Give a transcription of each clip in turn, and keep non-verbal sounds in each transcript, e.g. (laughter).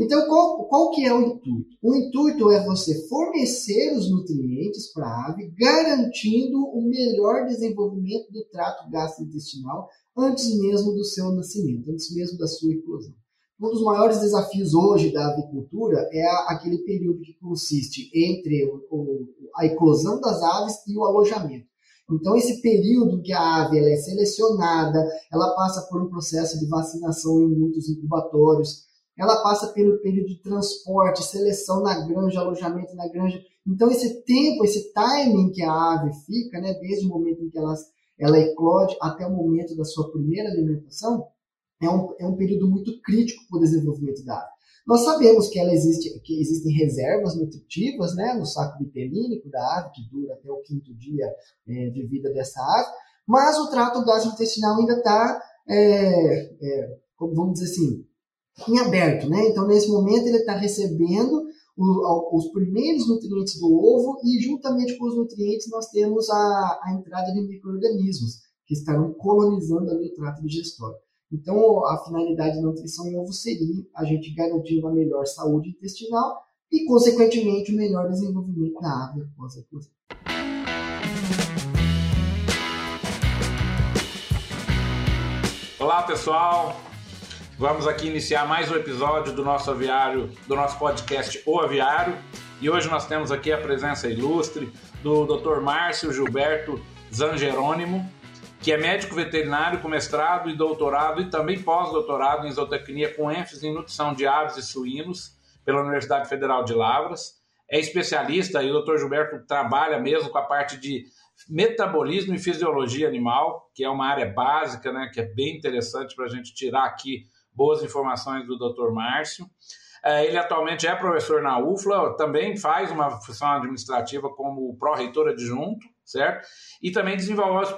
Então, qual, qual que é o intuito? O intuito é você fornecer os nutrientes para a ave, garantindo o melhor desenvolvimento do trato gastrointestinal antes mesmo do seu nascimento, antes mesmo da sua eclosão. Um dos maiores desafios hoje da avicultura é aquele período que consiste entre o, a eclosão das aves e o alojamento. Então, esse período que a ave é selecionada, ela passa por um processo de vacinação em muitos incubatórios, ela passa pelo período de transporte, seleção na granja, alojamento na granja. Então, esse tempo, esse timing que a ave fica, né, desde o momento em que ela, ela eclode até o momento da sua primeira alimentação, é um, é um período muito crítico para o desenvolvimento da ave. Nós sabemos que, ela existe, que existem reservas nutritivas né, no saco vitelínico da ave, que dura até o quinto dia é, de vida dessa ave, mas o trato gastrointestinal ainda está, é, é, vamos dizer assim, em aberto. Né? Então, nesse momento, ele está recebendo o, os primeiros nutrientes do ovo e, juntamente com os nutrientes, nós temos a, a entrada de micro-organismos que estarão colonizando ali o trato digestório. Então, a finalidade da nutrição em ovo seria a gente garantir uma melhor saúde intestinal e, consequentemente, o um melhor desenvolvimento da ave após a eclosão. Olá, pessoal. Vamos aqui iniciar mais um episódio do nosso aviário, do nosso podcast O Aviário. E hoje nós temos aqui a presença ilustre do Dr. Márcio Gilberto Zangerônimo, que é médico veterinário com mestrado e doutorado e também pós-doutorado em zootecnia com ênfase em nutrição de aves e suínos pela Universidade Federal de Lavras. É especialista e o Dr. Gilberto trabalha mesmo com a parte de metabolismo e fisiologia animal, que é uma área básica, né, que é bem interessante para a gente tirar aqui boas informações do Dr. Márcio. É, ele atualmente é professor na UFLA, também faz uma função administrativa como pró-reitor adjunto certo? E também desenvolveu as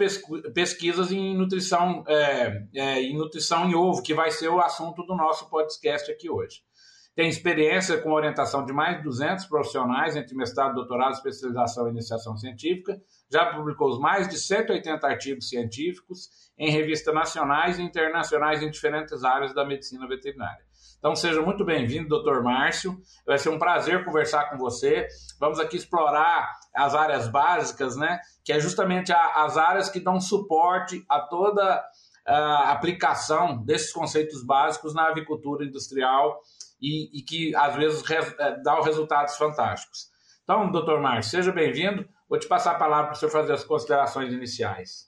pesquisas em nutrição, é, é, em nutrição em ovo, que vai ser o assunto do nosso podcast aqui hoje. Tem experiência com orientação de mais de 200 profissionais entre mestrado, doutorado, especialização e iniciação científica. Já publicou mais de 180 artigos científicos em revistas nacionais e internacionais em diferentes áreas da medicina veterinária. Então seja muito bem-vindo, doutor Márcio. Vai ser um prazer conversar com você. Vamos aqui explorar as áreas básicas, né? Que é justamente a, as áreas que dão suporte a toda a aplicação desses conceitos básicos na avicultura industrial e, e que às vezes é, dá resultados fantásticos. Então, doutor Márcio, seja bem-vindo. Vou te passar a palavra para o senhor fazer as considerações iniciais.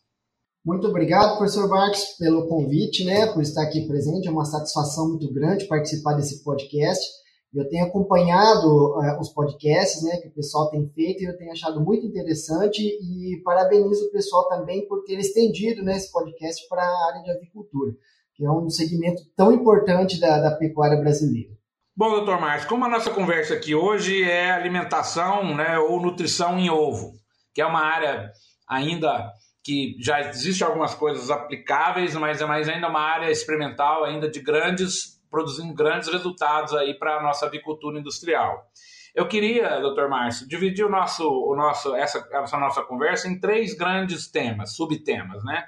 Muito obrigado, professor Marques, pelo convite, né, por estar aqui presente. É uma satisfação muito grande participar desse podcast. Eu tenho acompanhado uh, os podcasts né, que o pessoal tem feito e eu tenho achado muito interessante e parabenizo o pessoal também por ter estendido né, esse podcast para a área de avicultura, que é um segmento tão importante da, da pecuária brasileira. Bom, doutor Marcos, como a nossa conversa aqui hoje é alimentação né, ou nutrição em ovo, que é uma área ainda que já existe algumas coisas aplicáveis, mas é mais ainda uma área experimental, ainda de grandes, produzindo grandes resultados aí para a nossa avicultura industrial. Eu queria, doutor Márcio, dividir o nosso, o nosso, essa, essa nossa conversa em três grandes temas, subtemas, né?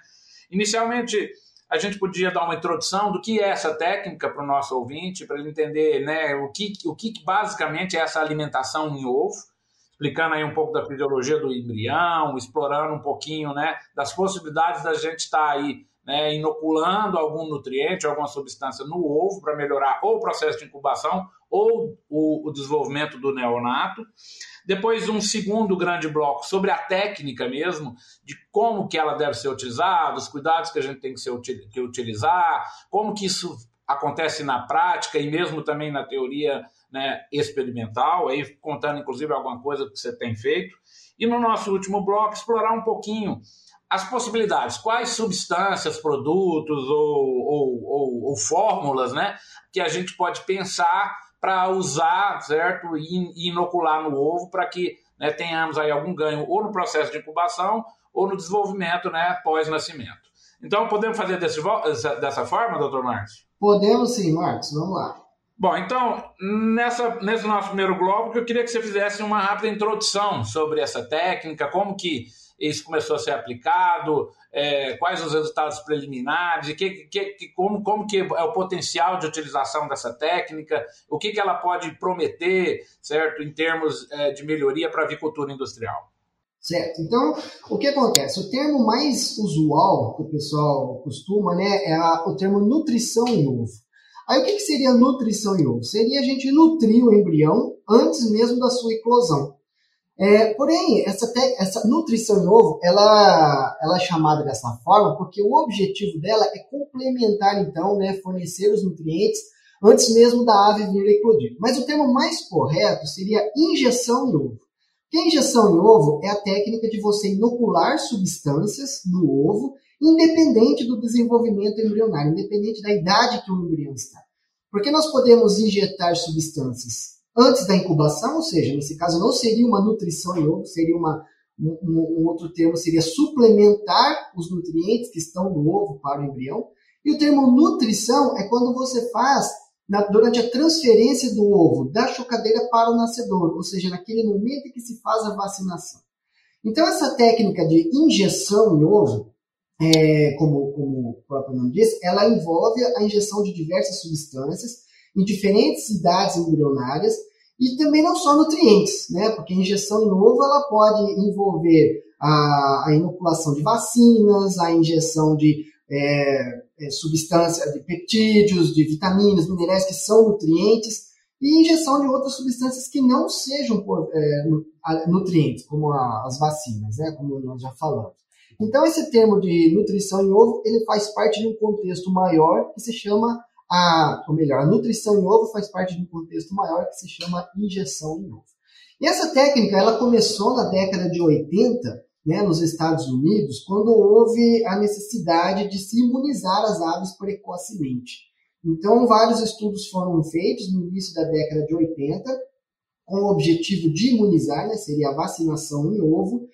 Inicialmente, a gente podia dar uma introdução do que é essa técnica para o nosso ouvinte, para ele entender né, o, que, o que basicamente é essa alimentação em ovo explicando aí um pouco da fisiologia do embrião, explorando um pouquinho né, das possibilidades da gente estar tá aí né, inoculando algum nutriente, alguma substância no ovo para melhorar ou o processo de incubação ou o, o, desenvolvimento do neonato. Depois um segundo grande bloco sobre a técnica mesmo, de como que ela deve ser utilizada, os cuidados que a gente tem que, ser, que utilizar, como que isso acontece na prática e mesmo também na teoria né, experimental, aí contando inclusive alguma coisa que você tem feito. E no nosso último bloco, explorar um pouquinho as possibilidades, quais substâncias, produtos ou, ou, ou, ou fórmulas né, que a gente pode pensar para usar, certo? E inocular no ovo para que né, tenhamos aí algum ganho ou no processo de incubação ou no desenvolvimento né, pós-nascimento. Então, podemos fazer desse, dessa forma, doutor Márcio? Podemos sim, Marcos. Vamos lá. Bom, então, nessa, nesse nosso primeiro bloco, eu queria que você fizesse uma rápida introdução sobre essa técnica, como que isso começou a ser aplicado, é, quais os resultados preliminares, que, que, que, como, como que é o potencial de utilização dessa técnica, o que, que ela pode prometer, certo, em termos é, de melhoria para a avicultura industrial. Certo. Então, o que acontece? O termo mais usual que o pessoal costuma, né, é a, o termo nutrição em ovo. Aí, o que, que seria nutrição em ovo? Seria a gente nutrir o embrião antes mesmo da sua eclosão. É, porém, essa, essa nutrição em ovo, ela, ela é chamada dessa forma porque o objetivo dela é complementar, então, né, fornecer os nutrientes antes mesmo da ave vir eclodir. Mas o termo mais correto seria injeção em ovo. Que injeção em ovo é a técnica de você inocular substâncias no ovo, independente do desenvolvimento embrionário, independente da idade que o embrião está. Porque nós podemos injetar substâncias antes da incubação, ou seja, nesse caso não seria uma nutrição em ovo, seria uma, um, um, outro termo seria suplementar os nutrientes que estão no ovo para o embrião. E o termo nutrição é quando você faz na, durante a transferência do ovo da chocadeira para o nascedor, ou seja, naquele momento em que se faz a vacinação. Então, essa técnica de injeção em ovo, é, como, como o próprio nome diz, ela envolve a injeção de diversas substâncias em diferentes idades embrionárias e também não só nutrientes, né? Porque a injeção em ovo ela pode envolver a, a inoculação de vacinas, a injeção de é, é, substâncias, de peptídeos, de vitaminas, minerais que são nutrientes e injeção de outras substâncias que não sejam é, nutrientes, como a, as vacinas, né? Como nós já falamos. Então esse termo de nutrição em ovo ele faz parte de um contexto maior que se chama a, ou melhor, a nutrição em ovo faz parte de um contexto maior que se chama injeção em ovo. E essa técnica ela começou na década de 80, né, nos Estados Unidos, quando houve a necessidade de se imunizar as aves precocemente. Então, vários estudos foram feitos no início da década de 80, com o objetivo de imunizar, né, seria a vacinação em ovo,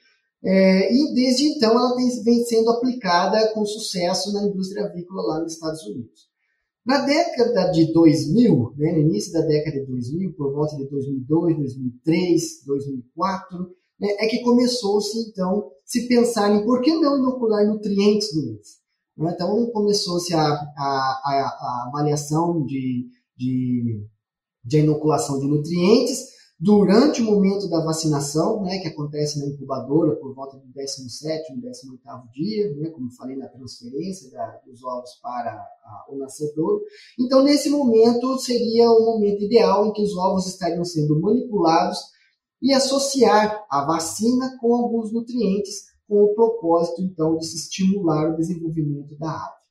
é, e desde então ela vem, vem sendo aplicada com sucesso na indústria avícola lá nos Estados Unidos. Na década de 2000, né, no início da década de 2000, por volta de 2002, 2003, 2004, né, é que começou-se, então, se pensar em por que não inocular nutrientes no ovo. Né? Então, começou-se a, a, a, a, avaliação de, de, de inoculação de nutrientes, durante o momento da vacinação, né, que acontece na incubadora por volta do 17 18 dia, né, como falei na transferência da, dos ovos para a, o nascedor. Então, nesse momento, seria o momento ideal em que os ovos estariam sendo manipulados e associar a vacina com alguns nutrientes, com o propósito, então, de se estimular o desenvolvimento da ave.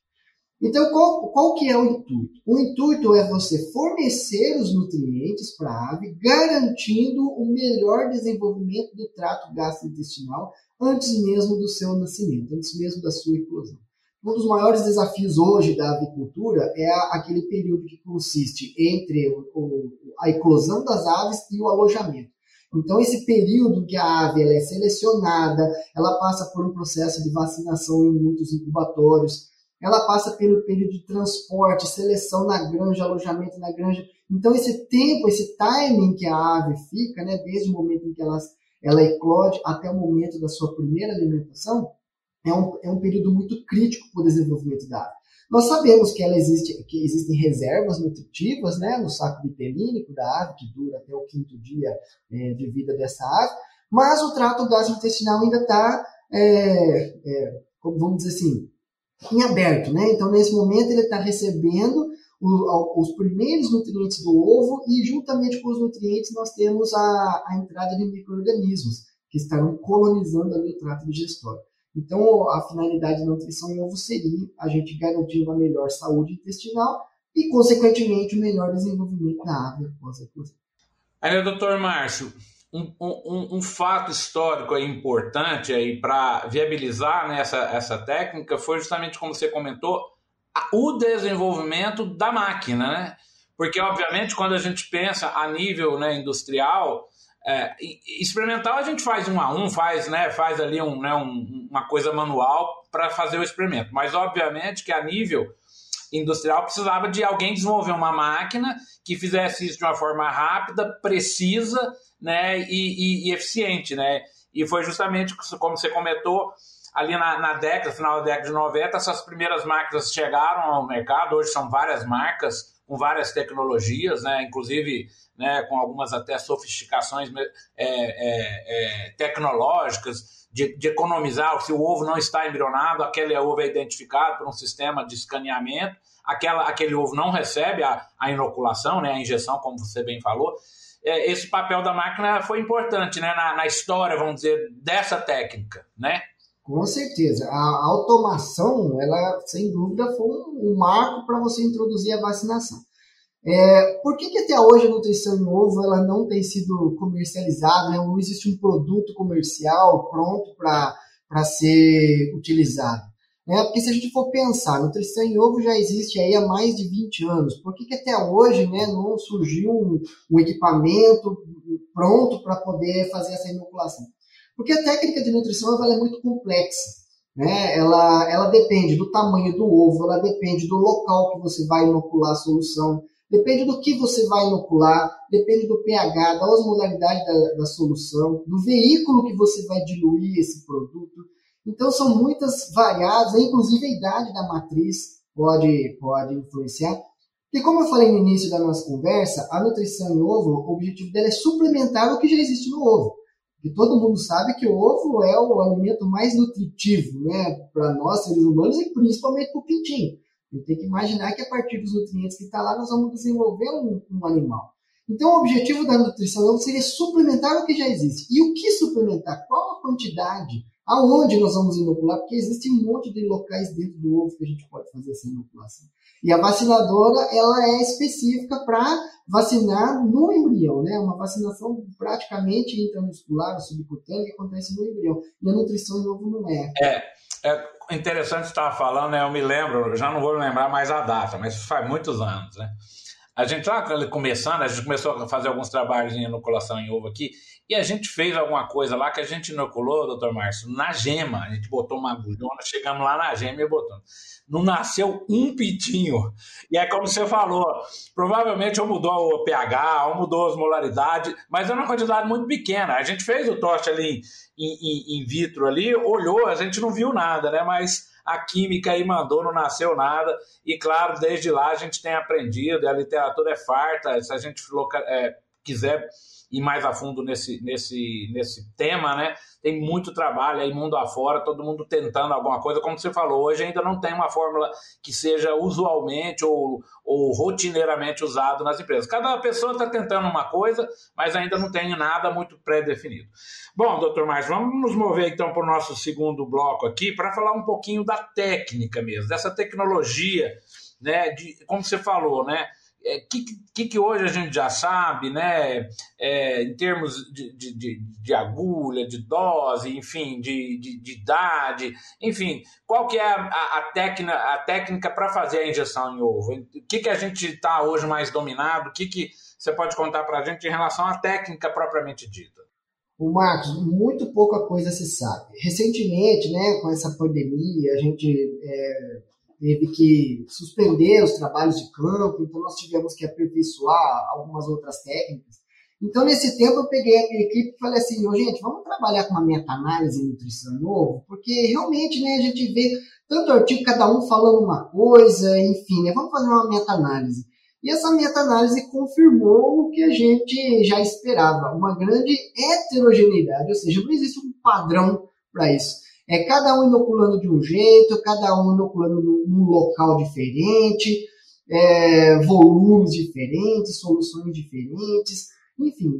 Então, qual, qual que é o intuito? O intuito é você fornecer os nutrientes para a ave, garantindo o melhor desenvolvimento do trato gastrointestinal antes mesmo do seu nascimento, antes mesmo da sua eclosão. Um dos maiores desafios hoje da avicultura é aquele período que consiste entre o, a eclosão das aves e o alojamento. Então, esse período que a ave é selecionada, ela passa por um processo de vacinação em muitos incubatórios, ela passa pelo período de transporte, seleção na granja, alojamento na granja. Então, esse tempo, esse timing que a ave fica, né, desde o momento em que ela, ela eclode até o momento da sua primeira alimentação, é um, é um período muito crítico para o desenvolvimento da ave. Nós sabemos que, ela existe, que existem reservas nutritivas né, no saco bitelínico da ave, que dura até o quinto dia é, de vida dessa ave, mas o trato gastrointestinal ainda está, é, é, vamos dizer assim, em aberto, né? Então, nesse momento, ele está recebendo o, os primeiros nutrientes do ovo e, juntamente com os nutrientes, nós temos a, a entrada de micro-organismos que estarão colonizando ali o trato digestório. Então, a finalidade da nutrição em ovo seria a gente garantir uma melhor saúde intestinal e, consequentemente, o um melhor desenvolvimento da ave após a eclosão. Aí, doutor Márcio, um, um, um, fato histórico aí importante aí para viabilizar né, essa, essa técnica foi justamente como você comentou o desenvolvimento da máquina, né? Porque obviamente quando a gente pensa a nível né, industrial é, experimental a gente faz um a um, faz né, faz ali um, né, um, uma coisa manual para fazer o experimento, mas obviamente que a nível industrial precisava de alguém desenvolver uma máquina que fizesse isso de uma forma rápida, precisa né, e, e, e eficiente. Né? E foi justamente como você comentou, ali na, na, década, final da década de 90, essas primeiras máquinas chegaram ao mercado, hoje são várias marcas com várias tecnologias, né, inclusive né, com algumas até sofisticações é, é, é, tecnológicas, de, de, economizar, se o ovo não está embrionado, aquele ovo é identificado por um sistema de escaneamento, aquela, aquele ovo não recebe a, a inoculação, né, a injeção, como você bem falou, é, esse papel da máquina foi importante né, na, na, história, vamos dizer, dessa técnica, né? Com certeza. A automação, ela, sem dúvida, foi um, marco para você introduzir a vacinação. É, por que, que até hoje a nutrição em ovo ela não tem sido comercializada, né? não existe um produto comercial pronto para ser utilizado? É, porque se a gente for pensar, nutrição em ovo já existe aí há mais de 20 anos. Por que, que até hoje né, não surgiu um, um equipamento pronto para poder fazer essa inoculação? Porque a técnica de nutrição ela é muito complexa. Né? Ela, ela depende do tamanho do ovo, ela depende do local que você vai inocular a solução, depende do que você vai inocular, depende do pH, da osmolaridade da, da solução, do veículo que você vai diluir esse produto. Então são muitas variáveis, inclusive a idade da matriz pode, pode influenciar. E como eu falei no início da nossa conversa, a nutrição em ovo, o objetivo dela é suplementar o que já existe no ovo. E todo mundo sabe que o ovo é o alimento mais nutritivo né, para nós, seres humanos, e principalmente para o pintinho. Tem que imaginar que a partir dos nutrientes que está lá, nós vamos desenvolver um, um, animal. Então, o objetivo da nutrição seria suplementar o que já existe. E o que suplementar? Qual a quantidade? Aonde nós vamos inocular? Porque existe um monte de locais dentro do ovo que a gente pode fazer essa inoculação. E a vacinadora, ela é específica para vacinar no embrião, né? Uma vacinação praticamente intramuscular, subcutânea, que acontece no embrião. E a nutrição em ovo não é. É, é interessante estar falando, né? Eu me lembro, já não vou lembrar mais a data, mas faz muitos anos, né? A gente lá começando, a gente começou a fazer alguns trabalhos em inoculação em ovo aqui, e a gente fez alguma coisa lá que a gente inoculou, doutor Márcio, na gema. A gente botou uma agulhona, chegamos lá na gema e botamos. Não nasceu um pitinho. E é como você falou, provavelmente ou mudou o pH, ou mudou a osmolaridade, mas é uma quantidade muito pequena. A gente fez o toste ali em vitro ali, olhou, a gente não viu nada, né? Mas a química aí mandou, não nasceu nada. E claro, desde lá a gente tem aprendido, a literatura é farta, se a gente é, quiser ir mais a fundo nesse, nesse, nesse tema, né? Tem muito trabalho aí mundo afora, todo mundo tentando alguma coisa. Como você falou, hoje ainda não tem uma fórmula que seja usualmente ou, ou rotineiramente usado nas empresas. Cada pessoa está tentando uma coisa, mas ainda não tem nada muito pré-definido. Bom, doutor Márcio, vamos nos mover então para o nosso segundo bloco aqui para falar um pouquinho da técnica mesmo, dessa tecnologia, né? De, como você falou, né? É, que, que, que, hoje a gente já sabe, né, é, em termos de, de, de, agulha, de dose, enfim, de, de, de idade, enfim, qual que é a, a, a técnica para fazer a injeção em ovo? O que, que a gente está hoje mais dominado? O que, que você pode contar para a gente em relação à técnica propriamente dita? O Marcos, muito pouca coisa se sabe. Recentemente, né, com essa pandemia, a gente é, teve que suspender os trabalhos de campo, então nós tivemos que aperfeiçoar algumas outras técnicas. Então, nesse tempo, eu peguei a equipe e falei assim, oh, gente, vamos trabalhar com uma meta-análise em nutrição novo, porque realmente né, a gente vê tanto artigo, cada um falando uma coisa, enfim, né, vamos fazer uma meta-análise. E essa meta-análise confirmou o que a gente já esperava, uma grande heterogeneidade, ou seja, não existe um padrão para isso. É cada um inoculando de um jeito, cada um inoculando num local diferente, é, volumes diferentes, soluções diferentes, enfim,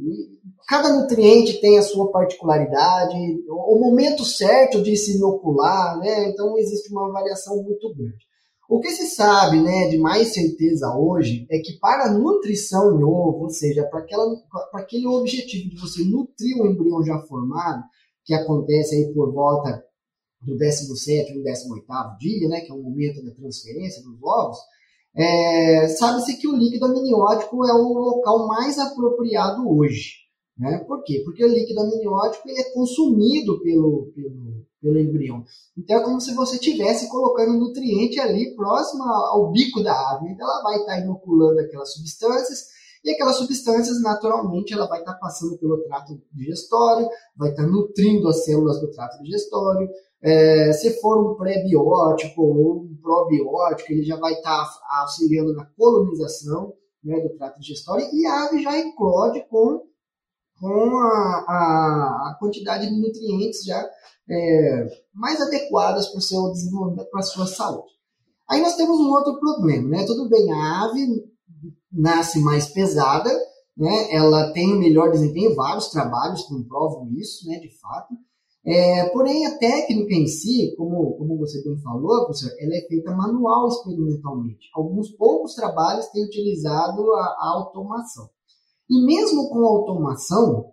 cada nutriente tem a sua particularidade, o momento certo de se inocular, né? Então existe uma variação muito grande. O que se sabe, né, de mais certeza hoje, é que para a nutrição em ovo, ou seja, para aquele objetivo de você nutrir o embrião já formado, que acontece aí por volta do 17 e 18 dia, né, que é o momento da transferência dos ovos, é, sabe-se que o líquido amniótico é o local mais apropriado hoje. Né? Por quê? Porque o líquido amniótico ele é consumido pelo, pelo, pelo embrião. Então é como se você estivesse colocando nutriente ali próximo ao bico da ave. Então ela vai estar inoculando aquelas substâncias e aquelas substâncias, naturalmente, ela vai estar passando pelo trato digestório, vai estar nutrindo as células do trato digestório. É, se for um pré-biótico ou um probiótico, ele já vai estar auxiliando na colonização né, do trato digestório e a ave já eclode com, com a, a, a quantidade de nutrientes já é, mais adequadas para o seu desenvolvimento, para a sua saúde. Aí nós temos um outro problema, né? Tudo bem, a ave nasce mais pesada, né? Ela tem um melhor desempenho, vários trabalhos comprovam isso, né? De fato. É, porém, a técnica em si, como, como você bem falou, professor, ela é feita manual experimentalmente. Alguns poucos trabalhos têm utilizado a, a automação. E mesmo com a automação,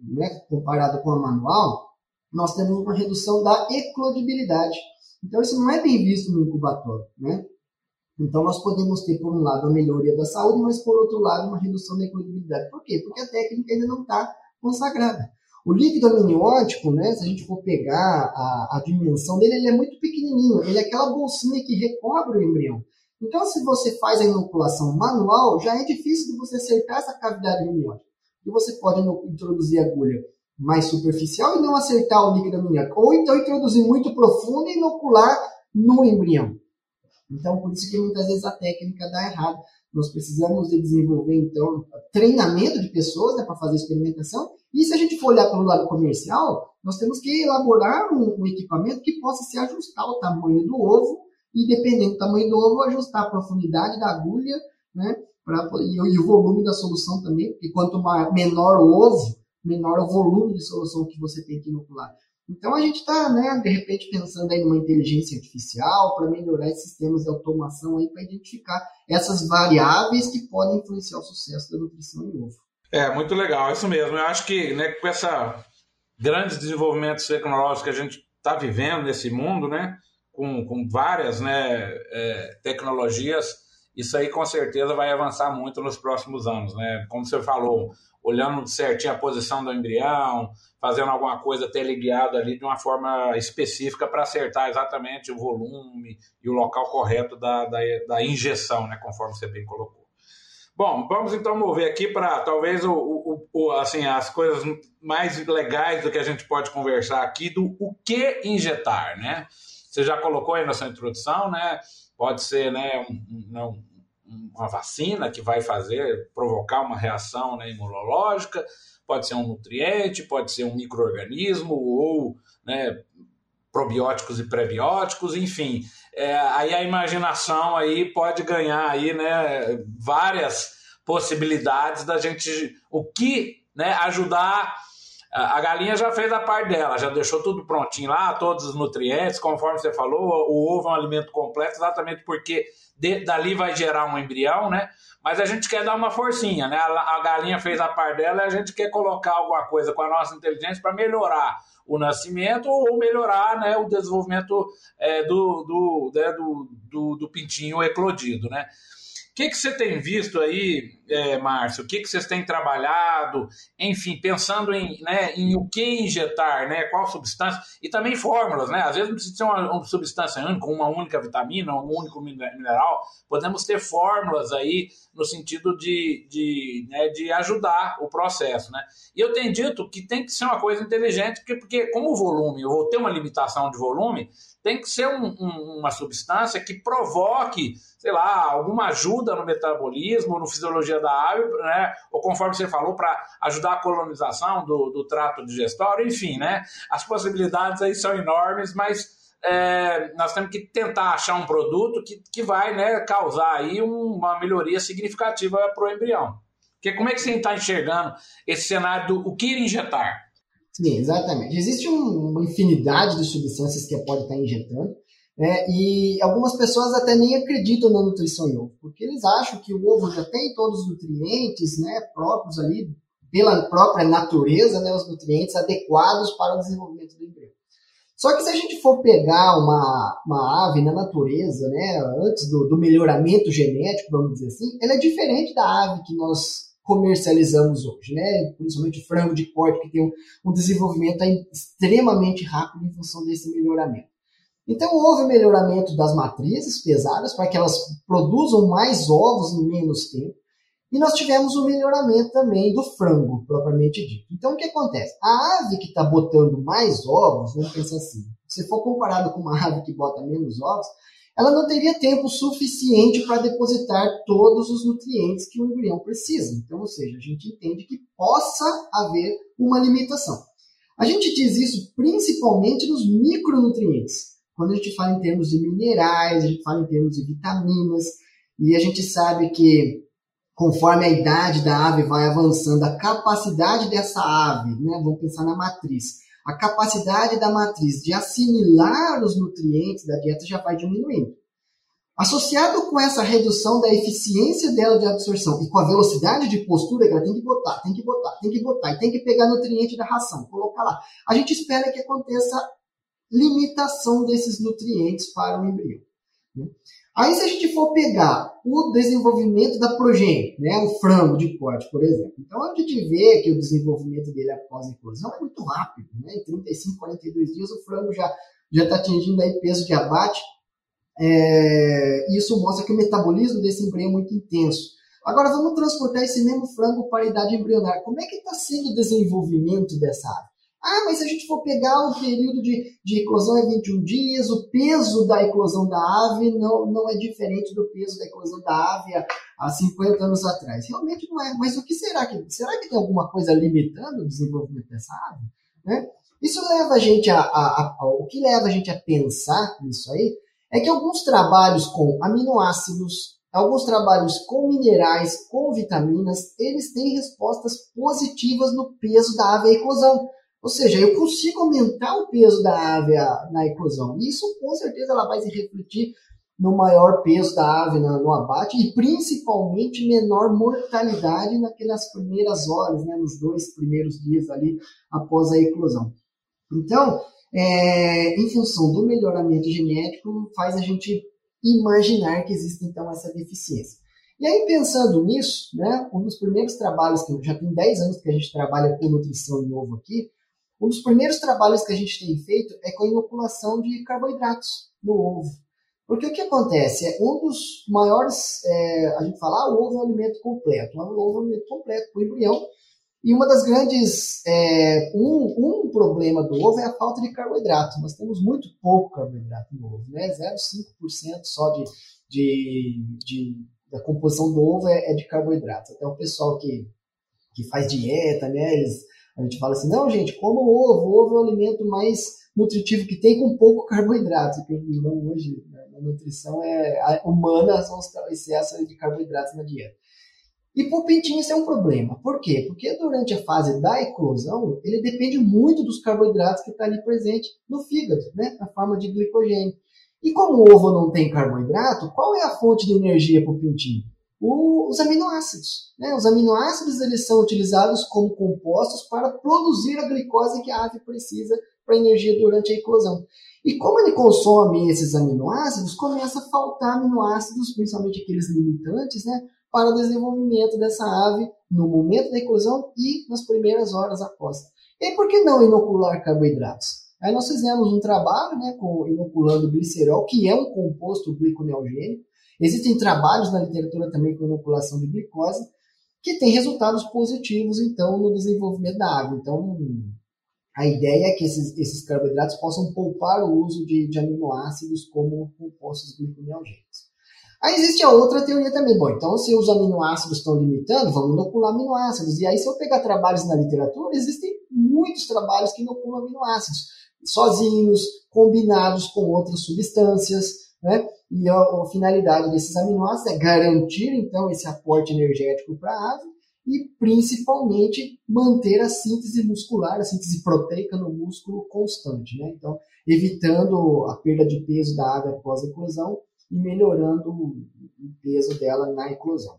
né, comparado com a manual, nós temos uma redução da eclodibilidade. Então, isso não é bem visto no incubatório. Né? Então, nós podemos ter, por um lado, a melhoria da saúde, mas, por outro lado, uma redução da eclodibilidade. Por quê? Porque a técnica ainda não está consagrada. O líquido amniótico, né, se a gente for pegar a, a dimensão dele, ele é muito pequenininho. Ele é aquela bolsinha que recobre o embrião. Então, se você faz a inoculação manual, já é difícil de você acertar essa cavidade amniótica. E você pode introduzir agulha mais superficial e não acertar o líquido amniótico. Ou então introduzir muito profundo e inocular no embrião. Então, por isso que muitas vezes a técnica dá errado. Nós precisamos de desenvolver, então, treinamento de pessoas né, para fazer experimentação. E se a gente for olhar pelo lado comercial, nós temos que elaborar um, um equipamento que possa se ajustar ao tamanho do ovo e, dependendo do tamanho do ovo, ajustar a profundidade da agulha né, pra, e, e o volume da solução também, porque quanto maior, menor o ovo, menor o volume de solução que você tem que inocular. Então a gente está, né, de repente, pensando aí numa inteligência artificial para melhorar esses sistemas de automação aí para identificar essas variáveis que podem influenciar o sucesso da nutrição em ovo. É, muito legal, isso mesmo. Eu acho que né, com essa grandes desenvolvimentos tecnológicos que a gente está vivendo nesse mundo, né, com, com várias né, é, tecnologias, isso aí com certeza vai avançar muito nos próximos anos, né? Como você falou, olhando certinho a posição do embrião, fazendo alguma coisa teleguiado ali de uma forma específica para acertar exatamente o volume e o local correto da, da, da, injeção, né? Conforme você bem colocou. Bom, vamos então mover aqui para talvez o, o, o, assim, as coisas mais legais do que a gente pode conversar aqui do o que injetar, né? Você já colocou aí na sua introdução, né? Pode ser né, um, um, uma vacina que vai fazer, provocar uma reação né, imunológica, pode ser um nutriente, pode ser um microorganismo ou né, probióticos e prebióticos, enfim. É, aí a imaginação aí pode ganhar aí, né, várias possibilidades da gente o que né, ajudar a galinha já fez a parte dela, já deixou tudo prontinho lá, todos os nutrientes, conforme você falou, o ovo é um alimento completo, exatamente porque de, dali vai gerar um embrião, né? Mas a gente quer dar uma forcinha, né? A, a galinha fez a parte dela e a gente quer colocar alguma coisa com a nossa inteligência para melhorar o nascimento ou melhorar né, o desenvolvimento é, do, do, né, do, do, do pintinho eclodido, né? O que, que você tem visto aí, é, Márcio? O que, que vocês têm trabalhado? Enfim, pensando em, né, em o que injetar, né? Qual substância? E também fórmulas, né? Às vezes não precisa ser uma, uma substância única, uma única vitamina, um único mineral. Podemos ter fórmulas aí no sentido de, de, né, de ajudar o processo, né? E eu tenho dito que tem que ser uma coisa inteligente, porque, porque como o volume, eu vou ter uma limitação de volume, tem que ser um, um, uma substância que provoque, sei lá, alguma ajuda no metabolismo, no fisiologia da ave, né? Ou conforme você falou, para ajudar a colonização do, do trato digestório, enfim, né? As possibilidades aí são enormes, mas é, nós temos que tentar achar um produto que, que vai né, causar aí uma melhoria significativa para o embrião. Porque como é que você está enxergando esse cenário do o que injetar? Sim, exatamente. Existe um, uma infinidade de substâncias que pode estar injetando, né, e algumas pessoas até nem acreditam na nutrição em ovo, porque eles acham que o ovo já tem todos os nutrientes né, próprios ali, pela própria natureza, né, os nutrientes adequados para o desenvolvimento do embrião. Só que se a gente for pegar uma, uma ave na natureza, né, antes do, do melhoramento genético, vamos dizer assim, ela é diferente da ave que nós comercializamos hoje, né? principalmente frango de corte, que tem um, um desenvolvimento extremamente rápido em função desse melhoramento. Então, houve melhoramento das matrizes pesadas para que elas produzam mais ovos em menos tempo. E nós tivemos um melhoramento também do frango, propriamente dito. Então, o que acontece? A ave que está botando mais ovos, vamos pensar assim, se for comparado com uma ave que bota menos ovos, ela não teria tempo suficiente para depositar todos os nutrientes que o embrião precisa. Então, ou seja, a gente entende que possa haver uma limitação. A gente diz isso principalmente nos micronutrientes. Quando a gente fala em termos de minerais, a gente fala em termos de vitaminas, e a gente sabe que conforme a idade da ave vai avançando, a capacidade dessa ave, né, vamos pensar na matriz, a capacidade da matriz de assimilar os nutrientes da dieta já vai diminuindo. Associado com essa redução da eficiência dela de absorção e com a velocidade de postura que ela tem que botar, tem que botar, tem que botar e tem que pegar nutriente da ração, colocar lá, a gente espera que aconteça limitação desses nutrientes para o embrião. Né? Aí, se a gente for pegar o desenvolvimento da progênie, né, o frango de corte, por exemplo, então a gente vê que o desenvolvimento dele após a eclosão é muito rápido. Né? Em 35, 42 dias, o frango já está atingindo aí peso de abate. É, isso mostra que o metabolismo desse embrião é muito intenso. Agora, vamos transportar esse mesmo frango para a idade embrionária. Como é que está sendo o desenvolvimento dessa ave? Ah, mas se a gente for pegar o período de, de eclosão é 21 dias, o peso da eclosão da ave não, não é diferente do peso da eclosão da ave há, há 50 anos atrás. Realmente não é. Mas o que será que. Será que tem alguma coisa limitando o desenvolvimento dessa ave? Né? Isso leva a gente a, a, a, O que leva a gente a pensar nisso aí é que alguns trabalhos com aminoácidos, alguns trabalhos com minerais, com vitaminas, eles têm respostas positivas no peso da ave à eclosão. Ou seja, eu consigo aumentar o peso da ave na eclosão. Isso, com certeza, ela vai se refletir no maior peso da ave no abate e principalmente menor mortalidade naquelas primeiras horas, né, nos dois primeiros dias ali após a eclosão. Então, é, em função do melhoramento genético, faz a gente imaginar que existe então essa deficiência. E aí, pensando nisso, né, um dos primeiros trabalhos, que já tem 10 anos que a gente trabalha com nutrição em ovo aqui, um dos primeiros trabalhos que a gente tem feito é com a inoculação de carboidratos no ovo. Porque o que acontece? É um dos maiores, é, a gente fala, ah, o ovo é um alimento completo. O ovo é um alimento completo para o embrião. E uma das grandes, é, um, um problema do ovo é a falta de carboidrato. Nós temos muito pouco carboidrato no ovo, né? 0,5% só de, de, de, da composição do ovo é, é de carboidrato. Até o pessoal que, que faz dieta, né? Eles a gente fala assim, não, gente, como o ovo. O ovo é o alimento mais nutritivo que tem com pouco (laughs) carboidrato. Porque não, hoje, né, na nutrição é humana, são os excessos de carboidratos na dieta. E para o pintinho isso é um problema. Por quê? Porque durante a fase da eclosão, ele depende muito dos carboidratos que estão tá ali presente no fígado, né? na forma de glicogênio. E como o ovo não tem carboidrato, qual é a fonte de energia para o pintinho? Os aminoácidos. Né? Os aminoácidos eles são utilizados como compostos para produzir a glicose que a ave precisa para energia durante a eclosão. E como ele consome esses aminoácidos, começa a faltar aminoácidos, principalmente aqueles limitantes, né, para o desenvolvimento dessa ave no momento da eclosão e nas primeiras horas após. E por que não inocular carboidratos? Aí nós fizemos um trabalho né, com inoculando glicerol, que é um composto gliconeogênico, Existem trabalhos na literatura também com inoculação de glicose que têm resultados positivos, então, no desenvolvimento da água. Então, a ideia é que esses, esses carboidratos possam poupar o uso de, de aminoácidos como compostos gliconeogênicos. Aí existe a outra teoria também. Bom, então se os aminoácidos estão limitando, vamos inocular aminoácidos. E aí, se eu pegar trabalhos na literatura, existem muitos trabalhos que inoculam aminoácidos, sozinhos, combinados com outras substâncias. Né? E a, a, finalidade desses aminoácidos é garantir, então, esse aporte energético para a ave e, principalmente, manter a síntese muscular, a síntese proteica no músculo constante. Né? Então, evitando a perda de peso da ave após a eclosão e melhorando o peso dela na eclosão.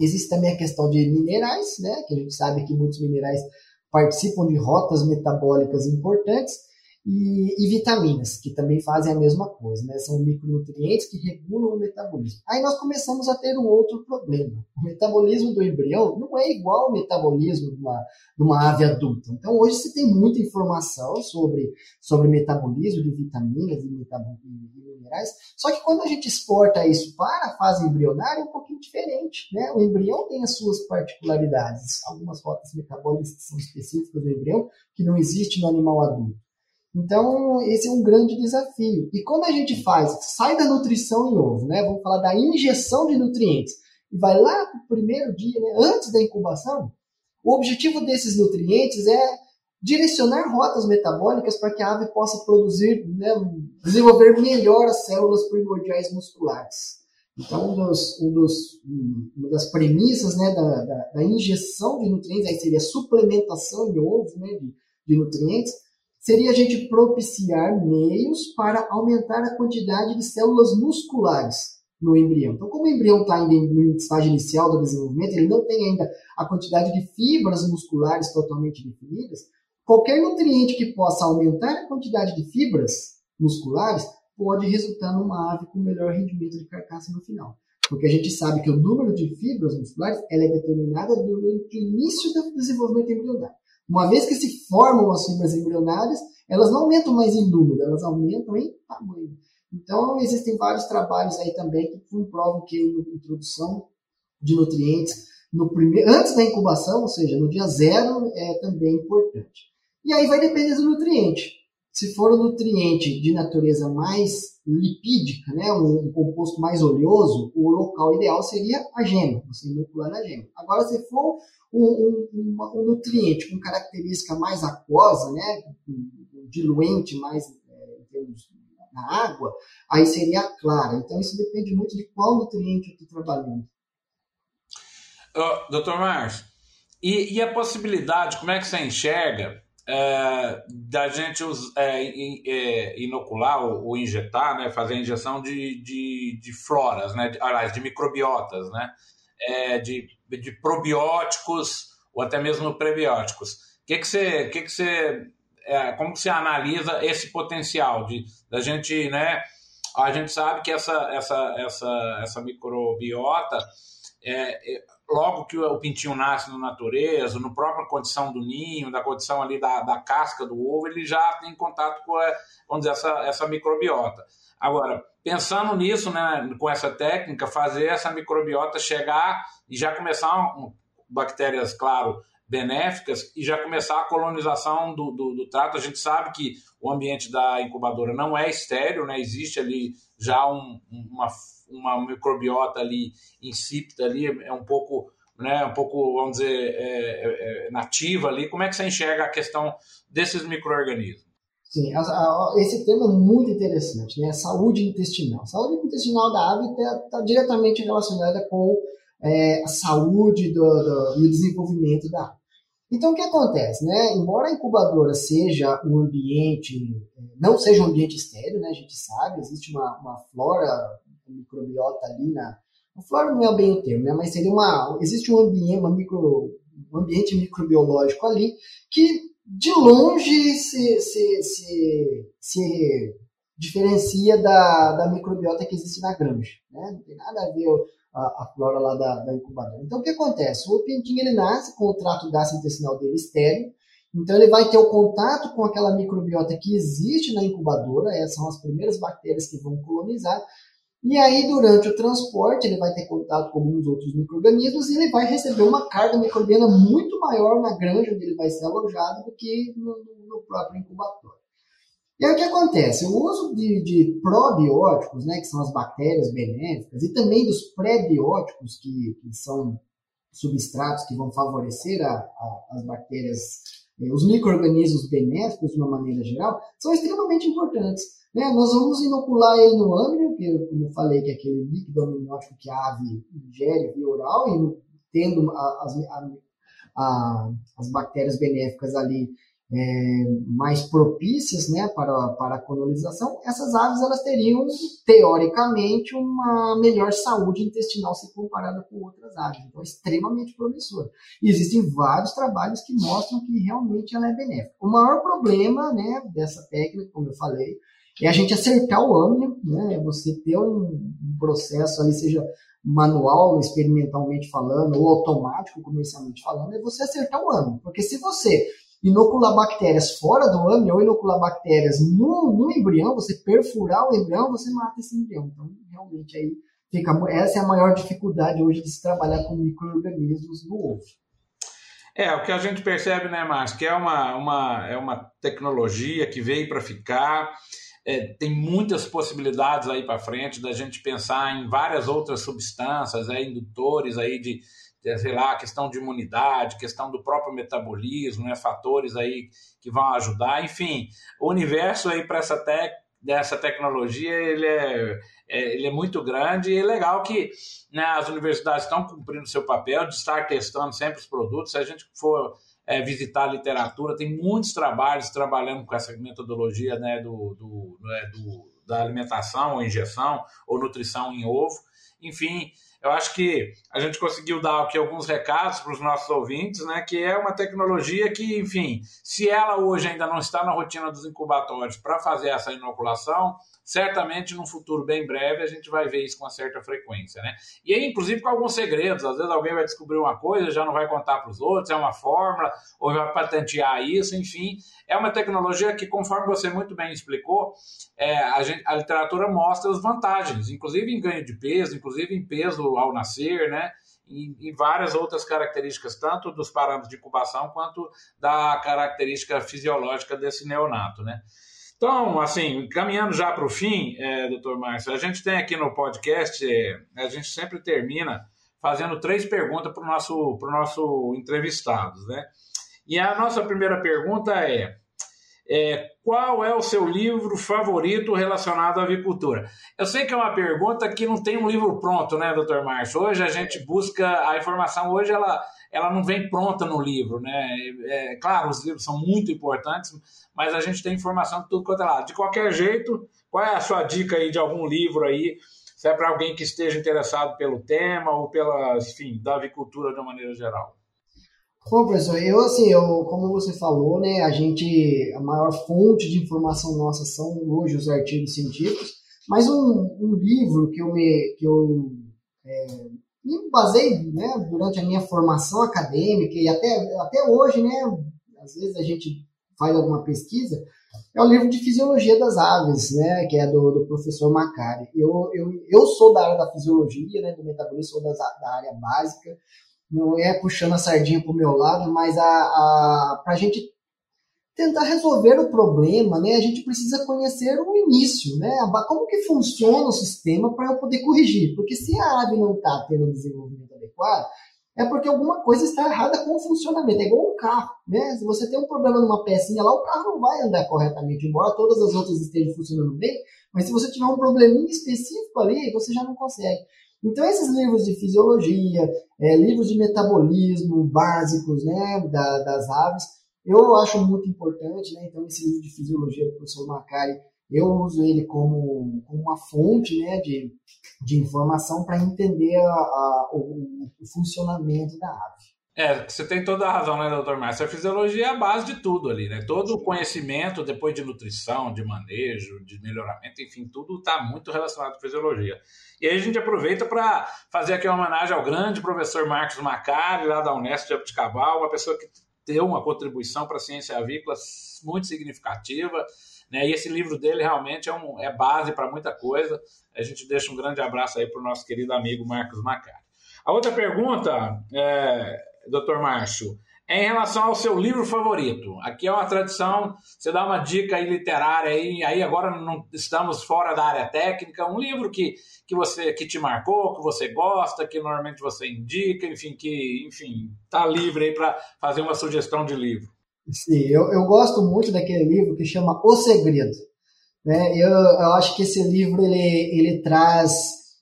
Existe também a questão de minerais, né? que a gente sabe que muitos minerais participam de rotas metabólicas importantes, e, e, vitaminas, que também fazem a mesma coisa, né? São micronutrientes que regulam o metabolismo. Aí nós começamos a ter um outro problema. O metabolismo do embrião não é igual ao metabolismo de uma, de uma ave adulta. Então hoje se tem muita informação sobre, sobre metabolismo de vitaminas e, e minerais, só que quando a gente exporta isso para a fase embrionária é um pouquinho diferente, né? O embrião tem as suas particularidades, algumas rotas metabólicas que são específicas do embrião, que não existe no animal adulto. Então, esse é um grande desafio. E quando a gente faz, sai da nutrição em ovo, né? Vamos falar da injeção de nutrientes, e vai lá para o primeiro dia, né? antes da incubação, o objetivo desses nutrientes é direcionar rotas metabólicas para que a ave possa produzir, né, desenvolver melhor as células primordiais musculares. Então, um dos, um dos, uma das premissas né, da, da, da, injeção de nutrientes, aí seria a suplementação em ovo né, de, de nutrientes, seria a gente propiciar meios para aumentar a quantidade de células musculares no embrião. Então, como o embrião está ainda no estágio inicial do desenvolvimento, ele não tem ainda a quantidade de fibras musculares totalmente definidas, qualquer nutriente que possa aumentar a quantidade de fibras musculares pode resultar numa ave com melhor rendimento de carcaça no final. Porque a gente sabe que o número de fibras musculares é determinada durante o início do desenvolvimento embrionário. Uma vez que se formam as fibras embrionárias, elas não aumentam mais em número, elas aumentam em tamanho. Então, existem vários trabalhos aí também que comprovam que a introdução de nutrientes no primeiro, antes da incubação, ou seja, no dia zero, é também importante. E aí vai depender do nutriente. Se for um nutriente de natureza mais lipídica, né, um, um composto mais oleoso, o local ideal seria a gema, você inocular na gema. Agora, se for um, um, um nutriente com característica mais aquosa, né, diluente mais é, na água, aí seria a clara. Então isso depende muito de qual nutriente eu estou trabalhando. Oh, doutor Márcio, e, e, a possibilidade, como é que você enxerga é, da gente é, é, inocular ou, ou, injetar, né, fazer a injeção de, de, de floras, né, de, aliás, de microbiotas, né, é, de, de probióticos ou até mesmo prebióticos. Que, que você, que que você é, como que você analisa esse potencial de da gente, né? A gente sabe que essa essa essa essa microbiota é, é, logo que o pintinho nasce na natureza, no própria condição do ninho, da condição ali da, da casca do ovo, ele já tem contato com, a, vamos dizer, essa, essa microbiota. Agora, pensando nisso, né, com essa técnica, fazer essa microbiota chegar e já começar, bactérias, claro, benéficas e já começar a colonização do, do, do, trato. A gente sabe que o ambiente da incubadora não é estéreo, né? existe ali já um, uma, uma microbiota ali insípida ali, é um pouco, né, um pouco, vamos dizer, é, é, é nativa ali. Como é que você enxerga a questão desses micro-organismos? Sim, a, a, esse tema é muito interessante, né? Saúde intestinal. A saúde intestinal da ave está tá diretamente relacionada com é, a saúde do, do, e o desenvolvimento da ave. Então, o que acontece? Né? Embora a incubadora seja um ambiente, não seja um ambiente estéreo, né? a gente sabe, existe uma, uma flora microbiota ali na. A flora não é bem o termo, né? mas seria uma. Existe um ambiente, uma micro, um ambiente microbiológico ali que de longe se, se, se, se diferencia da, da microbiota que existe na granja. Né? Não tem nada a ver a, a flora lá da, da, incubadora. Então, o que acontece? O pintinho ele nasce com o trato gastrointestinal dele estéreo, então ele vai ter o contato com aquela microbiota que existe na incubadora, essas são as primeiras bactérias que vão colonizar, e aí durante o transporte ele vai ter contato com alguns outros micro-organismos e ele vai receber uma carga microbiana muito maior na granja onde ele vai ser alojado do que no, no próprio incubatório. E aí o que acontece? O uso de, de, probióticos, né, que são as bactérias benéficas, e também dos prebióticos, que, que são substratos que vão favorecer a, a, as bactérias, eh, os micro-organismos benéficos de uma maneira geral, são extremamente importantes. Né? Nós vamos inocular ele no âmbito, que como eu falei, que é aquele líquido amniótico que a ave ingere via oral, e tendo as, as bactérias benéficas ali é, mais propícias né, para, para a colonização, essas aves elas teriam, teoricamente, uma melhor saúde intestinal se comparada com outras aves. Então, é extremamente promissor. E existem vários trabalhos que mostram que realmente ela é benéfica. O maior problema né, dessa técnica, como eu falei, é a gente acertar o âmbito, né, você ter um processo ali, seja manual, experimentalmente falando, ou automático, comercialmente falando, é você acertar o âmbito. Porque se você inocular bactérias fora do âmio ou inocular bactérias no, no embrião, você perfurar o embrião, você mata esse embrião. Então, realmente, aí fica, essa é a maior dificuldade hoje de se trabalhar com micro-organismos no ovo. É, o que a gente percebe, né, Márcio, que é uma, uma, é uma tecnologia que veio para ficar, é, tem muitas possibilidades aí para frente da gente pensar em várias outras substâncias, é, indutores aí de, é, sei lá, questão de imunidade, questão do próprio metabolismo, né, fatores aí que vão ajudar, enfim, o universo aí para essa tec dessa tecnologia ele é, é, ele é muito grande e é legal que né, as universidades estão cumprindo seu papel de estar testando sempre os produtos. Se a gente for é, visitar a literatura, tem muitos trabalhos trabalhando com essa metodologia né, do, do, né, do da alimentação ou injeção ou nutrição em ovo. Enfim, eu acho que a gente conseguiu dar aqui alguns recados para os nossos ouvintes, né? Que é uma tecnologia que, enfim, se ela hoje ainda não está na rotina dos incubatórios para fazer essa inoculação, certamente num futuro bem breve a gente vai ver isso com uma certa frequência, né? E aí, inclusive, com alguns segredos. Às vezes alguém vai descobrir uma coisa, já não vai contar para os outros, é uma fórmula, ou vai patentear isso, enfim. É uma tecnologia que, conforme você muito bem explicou, é, a, gente, a literatura mostra as vantagens, inclusive em ganho de peso, inclusive em peso ao nascer, né? E, várias outras características, tanto dos parâmetros de incubação quanto da característica fisiológica desse neonato, né? Então, assim, caminhando já para o fim, é, doutor Márcio, a gente tem aqui no podcast, é, a gente sempre termina fazendo três perguntas para o nosso, nosso entrevistado, né? E a nossa primeira pergunta é, é, qual é o seu livro favorito relacionado à avicultura? Eu sei que é uma pergunta que não tem um livro pronto, né, doutor Márcio? Hoje a gente busca a informação, hoje ela ela não vem pronta no livro, né? É, claro, os livros são muito importantes, mas a gente tem informação de tudo quanto é lado. De qualquer jeito, qual é a sua dica aí de algum livro aí, se é para alguém que esteja interessado pelo tema ou pela, enfim, da avicultura de uma maneira geral? Bom, professor, eu assim, eu, como você falou, né, a gente, a maior fonte de informação nossa são hoje os artigos científicos, mas um, um livro que eu me, que eu é, me basei né, durante a minha formação acadêmica e até, até hoje, né, às vezes a gente faz alguma pesquisa, é o livro de Fisiologia das Aves, né, que é do, do professor Macari. Eu, eu, eu sou da área da fisiologia, né, do metabolismo, sou da, da área básica, não é puxando a sardinha para o meu lado, mas a, a, para a gente tentar resolver o problema, né, a gente precisa conhecer o início, né, como que funciona o sistema para eu poder corrigir, porque se a ave não está tendo um desenvolvimento adequado, é porque alguma coisa está errada com o funcionamento, é igual um carro, né, se você tem um problema numa pecinha lá, o carro não vai andar corretamente, embora todas as outras estejam funcionando bem, mas se você tiver um probleminha específico ali, você já não consegue. Então, esses livros de fisiologia, é, livros de metabolismo básicos né, da, das aves, eu acho muito importante, né? Então, esse livro de fisiologia do professor Macari, eu uso ele como, como uma fonte né, de, de informação para entender a, a, o, o, funcionamento da ave. É, você tem toda a razão, né, doutor Márcio? A fisiologia é a base de tudo ali, né? Todo o conhecimento, depois de nutrição, de manejo, de melhoramento, enfim, tudo está muito relacionado à fisiologia. E aí a gente aproveita para fazer aqui uma homenagem ao grande professor Marcos Macari, lá da Unesp de Abticabal, uma pessoa que deu uma contribuição para a ciência avícola muito significativa. Né? E esse livro dele realmente é, um, é base para muita coisa. A gente deixa um grande abraço aí para o nosso querido amigo Marcos Macari. A outra pergunta, é, doutor Márcio, em relação ao seu livro favorito. Aqui é uma tradição, você dá uma dica aí literária aí, aí agora não estamos fora da área técnica, um livro que, que você que te marcou, que você gosta, que normalmente você indica, enfim, que enfim, tá livre aí para fazer uma sugestão de livro. Sim, eu, eu gosto muito daquele livro que chama O Segredo. Né? Eu, eu acho que esse livro ele, ele traz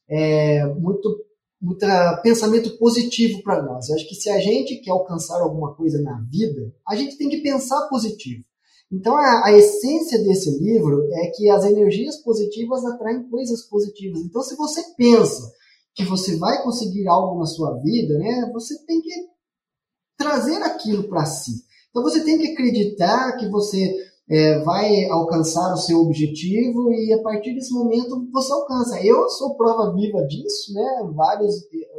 é, muito muita pensamento positivo para nós. Eu acho que se a gente quer alcançar alguma coisa na vida, a gente tem que pensar positivo. Então, a, a, essência desse livro é que as energias positivas atraem coisas positivas. Então, se você pensa que você vai conseguir algo na sua vida, né, você tem que trazer aquilo para si. Então, você tem que acreditar que você é, vai alcançar o seu objetivo e a partir desse momento você alcança. Eu sou prova viva disso, né? Vários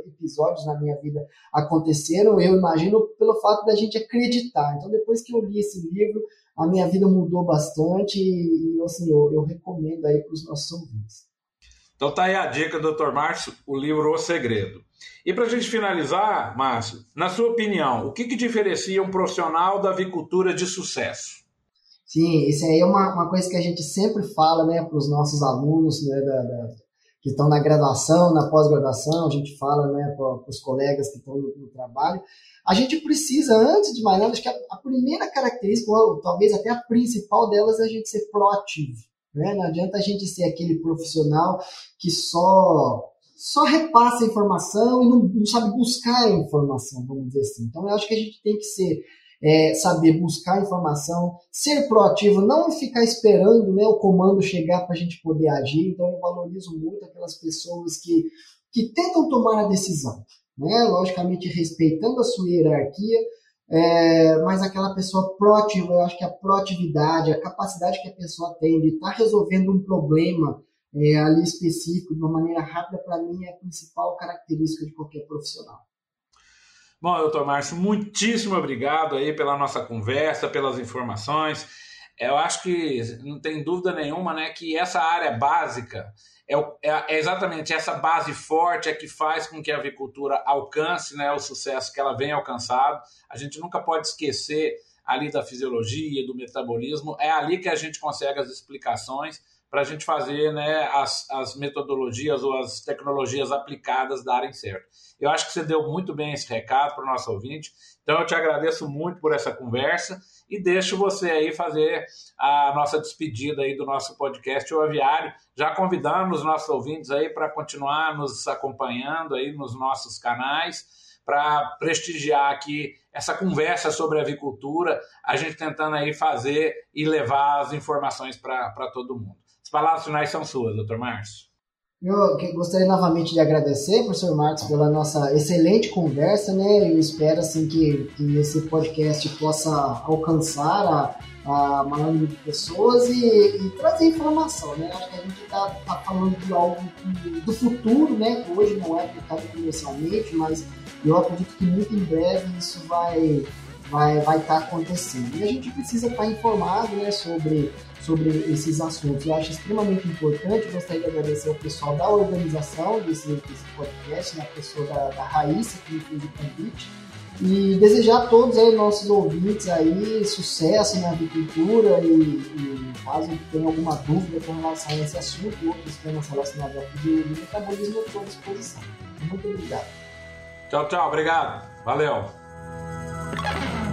episódios na minha vida aconteceram, eu imagino, pelo fato da gente acreditar. Então, depois que eu li esse livro, a minha vida mudou bastante e, assim, eu, eu recomendo aí para os nossos ouvintes. Então tá aí a dica, doutor Márcio, o livro O Segredo. E para a gente finalizar, Márcio, na sua opinião, o que, que diferencia um profissional da avicultura de sucesso? Sim, isso aí é uma, uma coisa que a gente sempre fala né, para os nossos alunos né, da, da, que estão na graduação, na pós-graduação, a gente fala né, para os colegas que estão no, no, trabalho. A gente precisa, antes de mais nada, acho que a, a primeira característica, ou talvez até a principal delas, é a gente ser proativo. Né? Não adianta a gente ser aquele profissional que só só repassa a informação e não, não sabe buscar a informação, vamos dizer assim. Então, eu acho que a gente tem que ser é, saber buscar informação, ser proativo, não ficar esperando né, o comando chegar para a gente poder agir. Então, eu valorizo muito aquelas pessoas que, que tentam tomar a decisão, né? logicamente respeitando a sua hierarquia, é, mas aquela pessoa proativa, eu acho que a proatividade, a capacidade que a pessoa tem de estar tá resolvendo um problema é, ali específico de uma maneira rápida, para mim é a principal característica de qualquer profissional. Bom, doutor Márcio, muitíssimo obrigado aí pela nossa conversa, pelas informações. Eu acho que não tem dúvida nenhuma né, que essa área básica é, é, é, exatamente essa base forte é que faz com que a avicultura alcance né, o sucesso que ela vem alcançado. A gente nunca pode esquecer ali da fisiologia, do metabolismo, é ali que a gente consegue as explicações para a gente fazer né, as, as metodologias ou as tecnologias aplicadas darem certo. Eu acho que você deu muito bem esse recado para o nosso ouvinte, então eu te agradeço muito por essa conversa e deixo você aí fazer a nossa despedida aí do nosso podcast O Aviário, já convidando os nossos ouvintes aí para continuar nos acompanhando aí nos nossos canais, para prestigiar aqui essa conversa sobre avicultura, a gente tentando aí fazer e levar as informações para todo mundo. As palavras finais são suas, doutor Márcio. Eu gostaria novamente de agradecer, professor Marcos, pela nossa excelente conversa, né? Eu espero assim que, que esse podcast possa alcançar a, a maior número de pessoas e, e, trazer informação, né? Acho que a gente está tá falando de algo do futuro, né? Hoje não é aplicado comercialmente, mas eu acredito que muito em breve isso vai vai vai estar tá acontecendo. E a gente precisa estar tá informado, né? Sobre sobre esses assuntos. Eu acho extremamente importante, gostaria de agradecer ao pessoal da organização desse, desse podcast, né, a pessoa da, da Raíssa que me fez o convite, e desejar a todos aí, nossos ouvintes aí sucesso na agricultura e, e caso tenha alguma dúvida com relação a esse assunto ou outros temas relacionados ao metabolismo, eu estou à disposição. Muito obrigado. Tchau, tchau. Obrigado. Valeu. Thank (laughs) you.